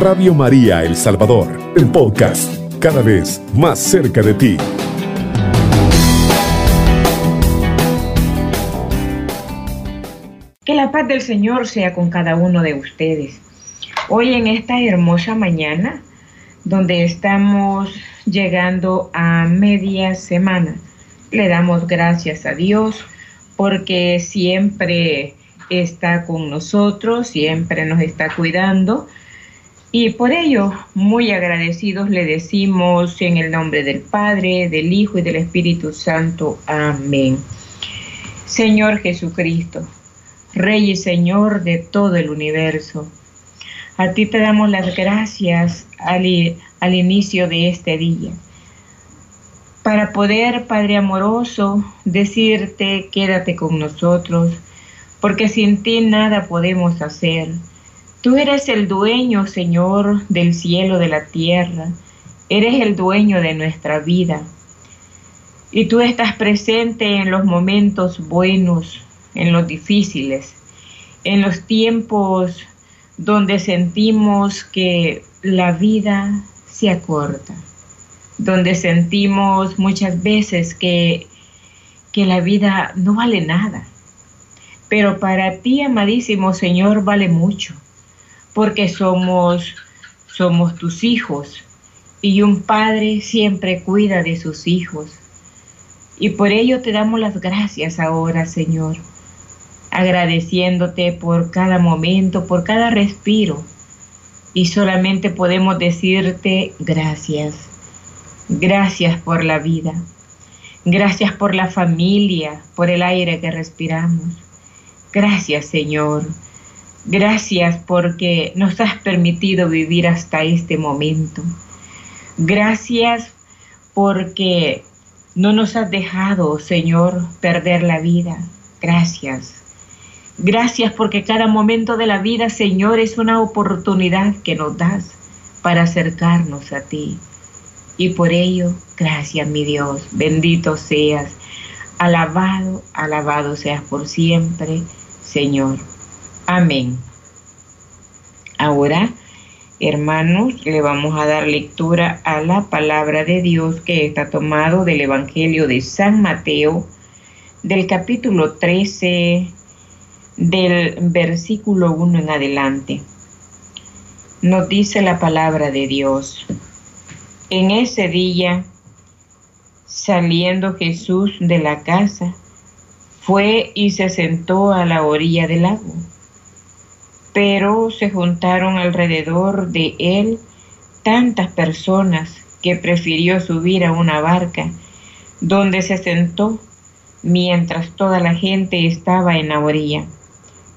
Radio María El Salvador, el podcast, cada vez más cerca de ti. Que la paz del Señor sea con cada uno de ustedes. Hoy en esta hermosa mañana, donde estamos llegando a media semana, le damos gracias a Dios porque siempre está con nosotros, siempre nos está cuidando. Y por ello, muy agradecidos le decimos en el nombre del Padre, del Hijo y del Espíritu Santo. Amén. Señor Jesucristo, Rey y Señor de todo el universo, a ti te damos las gracias al, inicio de este día para poder, Padre amoroso, decirte, quédate con nosotros, porque sin ti nada podemos hacer. Tú eres el dueño, Señor, del cielo, de la tierra. Eres el dueño de nuestra vida. Y tú estás presente en los momentos buenos, en los difíciles, en los tiempos donde sentimos que la vida se acorta, donde sentimos muchas veces que, que la vida no vale nada, pero para ti, amadísimo Señor, vale mucho, porque somos, somos tus hijos y un padre siempre cuida de sus hijos. Y por ello te damos las gracias ahora, Señor, agradeciéndote por cada momento, por cada respiro. Y solamente podemos decirte gracias. Gracias por la vida. Gracias por la familia, por el aire que respiramos. Gracias Señor. Gracias porque nos has permitido vivir hasta este momento. Gracias porque no nos has dejado, Señor, perder la vida. Gracias. Gracias porque cada momento de la vida, Señor, es una oportunidad que nos das para acercarnos a ti. Y por ello, gracias, mi Dios. Bendito seas. Alabado, alabado seas por siempre. Señor. Amén. Ahora, hermanos, le vamos a dar lectura a la palabra de Dios que está tomado del Evangelio de San Mateo, del capítulo 13, del versículo 1 en adelante. Nos dice la palabra de Dios. En ese día, saliendo Jesús de la casa, fue y se sentó a la orilla del lago. Pero se juntaron alrededor de él tantas personas que prefirió subir a una barca, donde se sentó mientras toda la gente estaba en la orilla.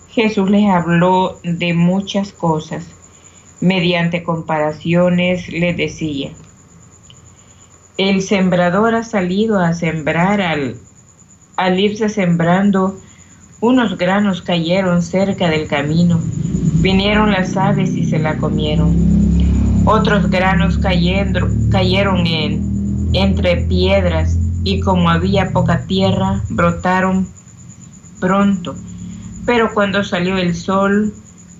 Jesús les habló de muchas cosas. Mediante comparaciones les decía, el sembrador ha salido a sembrar al al irse sembrando, unos granos cayeron cerca del camino. Vinieron las aves y se la comieron. Otros granos cayeron en, entre piedras y como había poca tierra, brotaron pronto. Pero cuando salió el sol,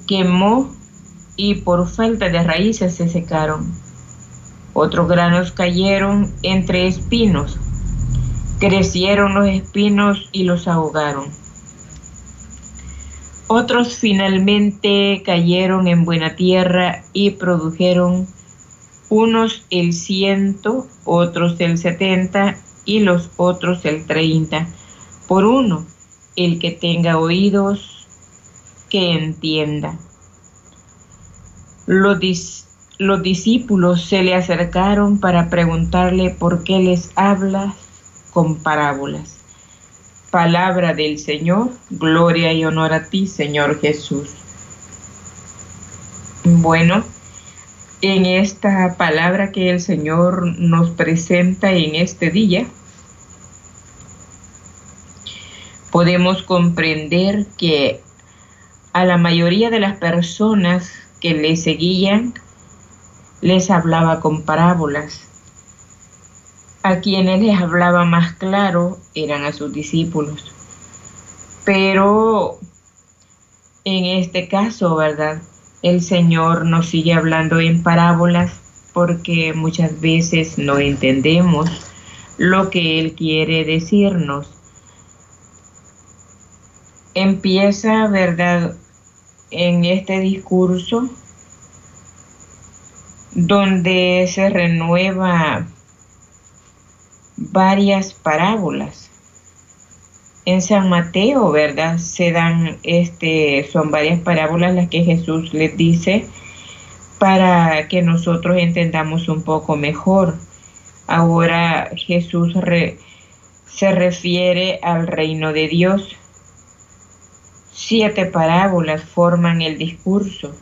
quemó y por falta de raíces se secaron. Otros granos cayeron entre espinos Crecieron los espinos y los ahogaron. Otros finalmente cayeron en buena tierra y produjeron unos el ciento, otros el setenta y los otros el treinta. Por uno, el que tenga oídos, que entienda. Los, los discípulos se le acercaron para preguntarle por qué les habla con parábolas. Palabra del Señor, gloria y honor a ti, Señor Jesús. Bueno, en esta palabra que el Señor nos presenta en este día, podemos comprender que a la mayoría de las personas que le seguían les hablaba con parábolas a quienes les hablaba más claro eran a sus discípulos. Pero en este caso, ¿verdad? el Señor nos sigue hablando en parábolas porque muchas veces no entendemos lo que Él quiere decirnos. Empieza, ¿verdad?, en este discurso donde se renueva varias parábolas. En San Mateo, ¿verdad? Se dan, este, son varias parábolas las que Jesús les dice para que nosotros entendamos un poco mejor. Ahora Jesús se refiere al reino de Dios. Siete parábolas forman el discurso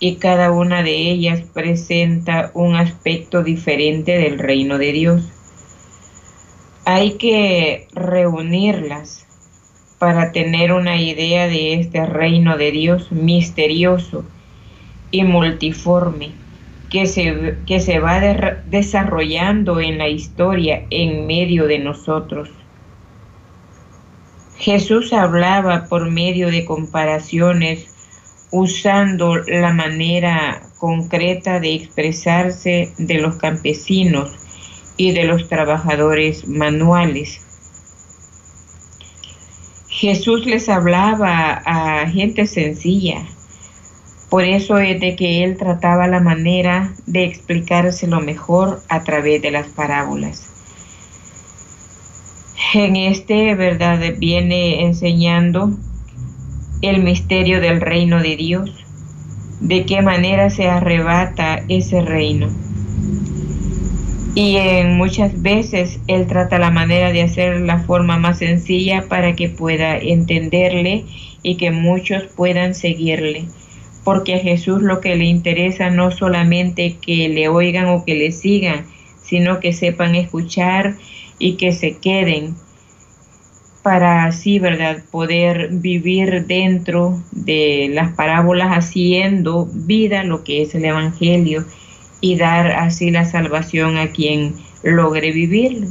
y cada una de ellas presenta un aspecto diferente del reino de Dios. Hay que reunirlas para tener una idea de este reino de Dios misterioso y multiforme que se, que se va desarrollando en la historia en medio de nosotros. Jesús hablaba por medio de comparaciones usando la manera concreta de expresarse de los campesinos y de los trabajadores manuales. Jesús les hablaba a gente sencilla, por eso es de que él trataba la manera de explicárselo mejor a través de las parábolas. En este, ¿verdad? Viene enseñando el misterio del reino de Dios, de qué manera se arrebata ese reino. Y en muchas veces Él trata la manera de hacer la forma más sencilla para que pueda entenderle y que muchos puedan seguirle. Porque a Jesús lo que le interesa no solamente que le oigan o que le sigan, sino que sepan escuchar y que se queden para así, ¿verdad?, poder vivir dentro de las parábolas haciendo vida lo que es el Evangelio y dar así la salvación a quien logre vivirlo.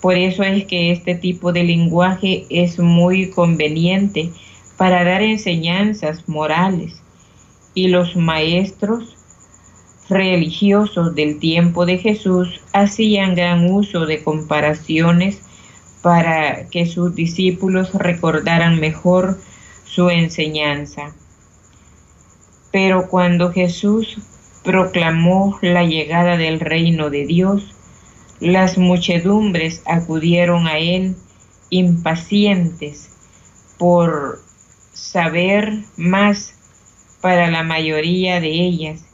Por eso es que este tipo de lenguaje es muy conveniente para dar enseñanzas morales y los maestros religiosos del tiempo de Jesús hacían gran uso de comparaciones para que sus discípulos recordaran mejor su enseñanza. Pero cuando Jesús proclamó la llegada del reino de Dios, las muchedumbres acudieron a él impacientes por saber más para la mayoría de ellas.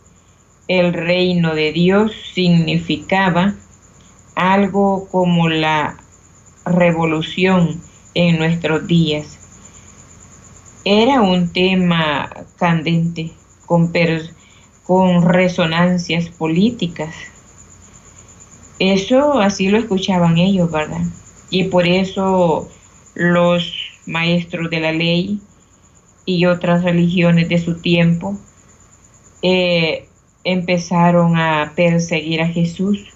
El reino de Dios significaba algo como la revolución en nuestros días. Era un tema candente, con, con resonancias políticas. Eso así lo escuchaban ellos, ¿verdad? Y por eso los maestros de la ley y otras religiones de su tiempo eh, empezaron a perseguir a Jesús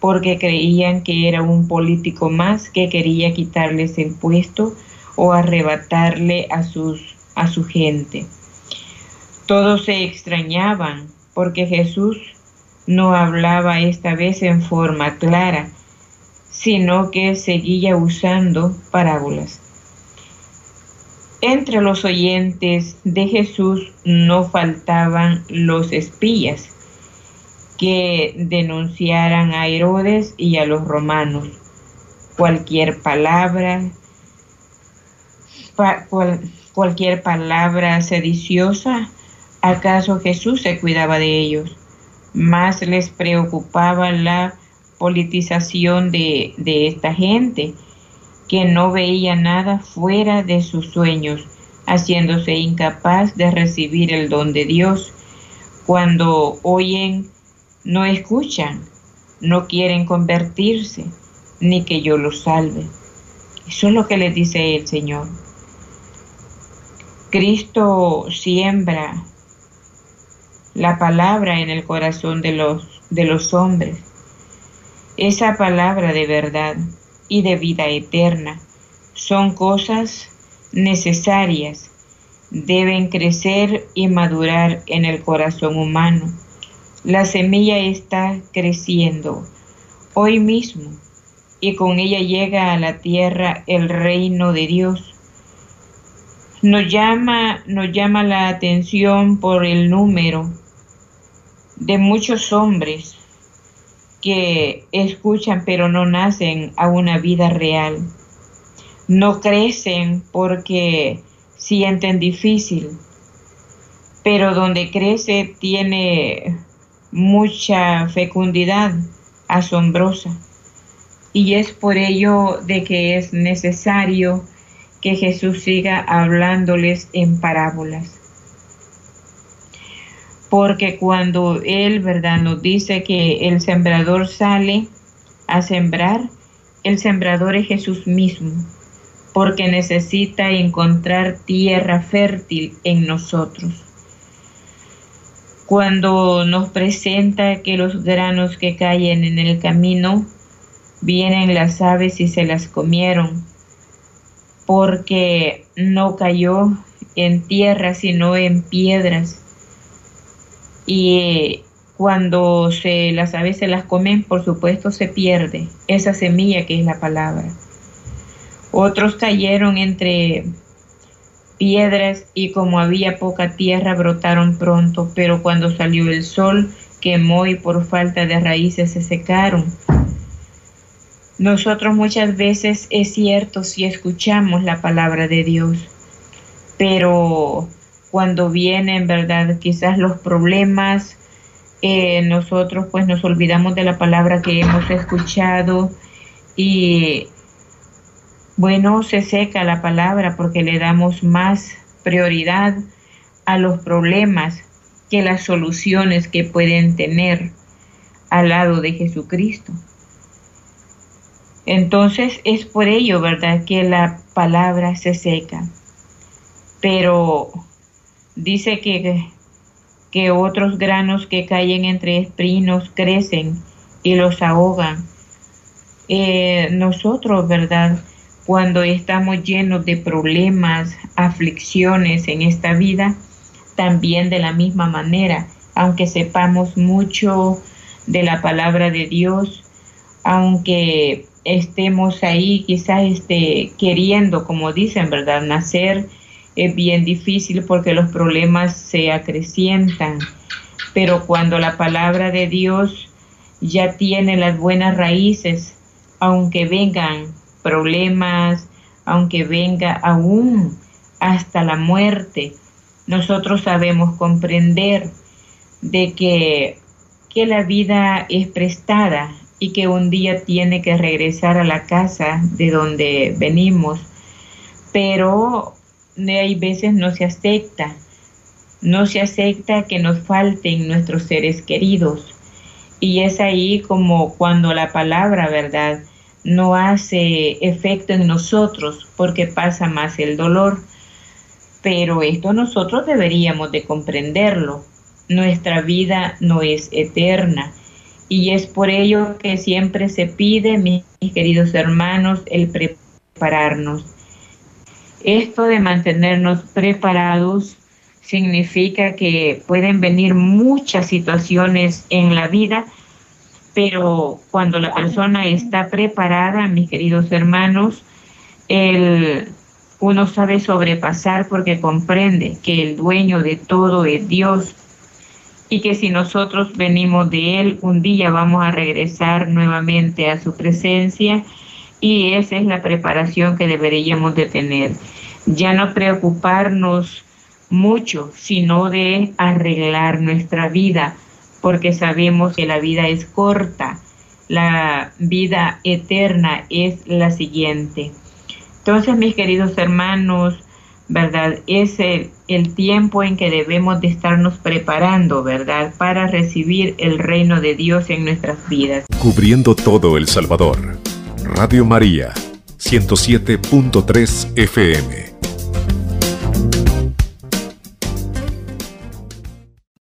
porque creían que era un político más que quería quitarles el puesto o arrebatarle a, sus, a su gente. Todos se extrañaban porque Jesús no hablaba esta vez en forma clara, sino que seguía usando parábolas. Entre los oyentes de Jesús no faltaban los espías, que denunciaran a Herodes y a los romanos. Cualquier palabra, cualquier palabra sediciosa, ¿acaso Jesús se cuidaba de ellos? Más les preocupaba la politización de, esta gente, que no veía nada fuera de sus sueños, haciéndose incapaz de recibir el don de Dios. Cuando oyen no escuchan, no quieren convertirse, ni que yo los salve. Eso es lo que les dice el Señor. Cristo siembra la palabra en el corazón de los, de los hombres. Esa palabra de verdad y de vida eterna son cosas necesarias deben crecer y madurar en el corazón humano. La semilla está creciendo hoy mismo y con ella llega a la tierra el reino de Dios. Nos llama, nos llama la atención por el número de muchos hombres que escuchan pero no nacen a una vida real. No crecen porque sienten difícil, pero donde crece tiene mucha fecundidad asombrosa. Y es por ello de que es necesario que Jesús siga hablándoles en parábolas. Porque cuando Él, ¿verdad?, nos dice que el sembrador sale a sembrar, el sembrador es Jesús mismo porque necesita encontrar tierra fértil en nosotros. Cuando nos presenta que los granos que caen en el camino, vienen las aves y se las comieron, porque no cayó en tierra, sino en piedras. Y cuando se, las aves se las comen, por supuesto se pierde esa semilla que es la palabra. Otros cayeron entre piedras y como había poca tierra brotaron pronto, pero cuando salió el sol quemó y por falta de raíces se secaron. Nosotros muchas veces es cierto si escuchamos la palabra de Dios, pero cuando vienen, ¿verdad? Quizás los problemas, eh, nosotros pues nos olvidamos de la palabra que hemos escuchado y bueno, se seca la palabra porque le damos más prioridad a los problemas que las soluciones que pueden tener al lado de Jesucristo. Entonces es por ello, ¿verdad?, que la palabra se seca. Pero dice que, que otros granos que caen entre espinos crecen y los ahogan. Eh, nosotros, ¿verdad? cuando estamos llenos de problemas, aflicciones en esta vida, también de la misma manera, aunque sepamos mucho de la palabra de Dios, aunque estemos ahí quizás este, queriendo, como dicen, ¿verdad? Nacer es bien difícil porque los problemas se acrecientan, pero cuando la palabra de Dios ya tiene las buenas raíces, aunque vengan problemas, aunque venga aún hasta la muerte, nosotros sabemos comprender de que, que la vida es prestada y que un día tiene que regresar a la casa de donde venimos, pero hay veces no se acepta, no se acepta que nos falten nuestros seres queridos. Y es ahí como cuando la palabra, ¿verdad? no hace efecto en nosotros porque pasa más el dolor. Pero esto nosotros deberíamos de comprenderlo. Nuestra vida no es eterna y es por ello que siempre se pide, mis queridos hermanos, el prepararnos. Esto de mantenernos preparados significa que pueden venir muchas situaciones en la vida pero cuando la persona está preparada, mis queridos hermanos, el, uno sabe sobrepasar porque comprende que el dueño de todo es Dios y que si nosotros venimos de Él, un día vamos a regresar nuevamente a su presencia y esa es la preparación que deberíamos de tener. Ya no preocuparnos mucho, sino de arreglar nuestra vida porque sabemos que la vida es corta, la vida eterna es la siguiente. Entonces, mis queridos hermanos, ¿verdad? Es el, el, tiempo en que debemos de estarnos preparando, ¿verdad? Para recibir el reino de Dios en nuestras vidas. Cubriendo todo El Salvador. Radio María, 107.3 FM.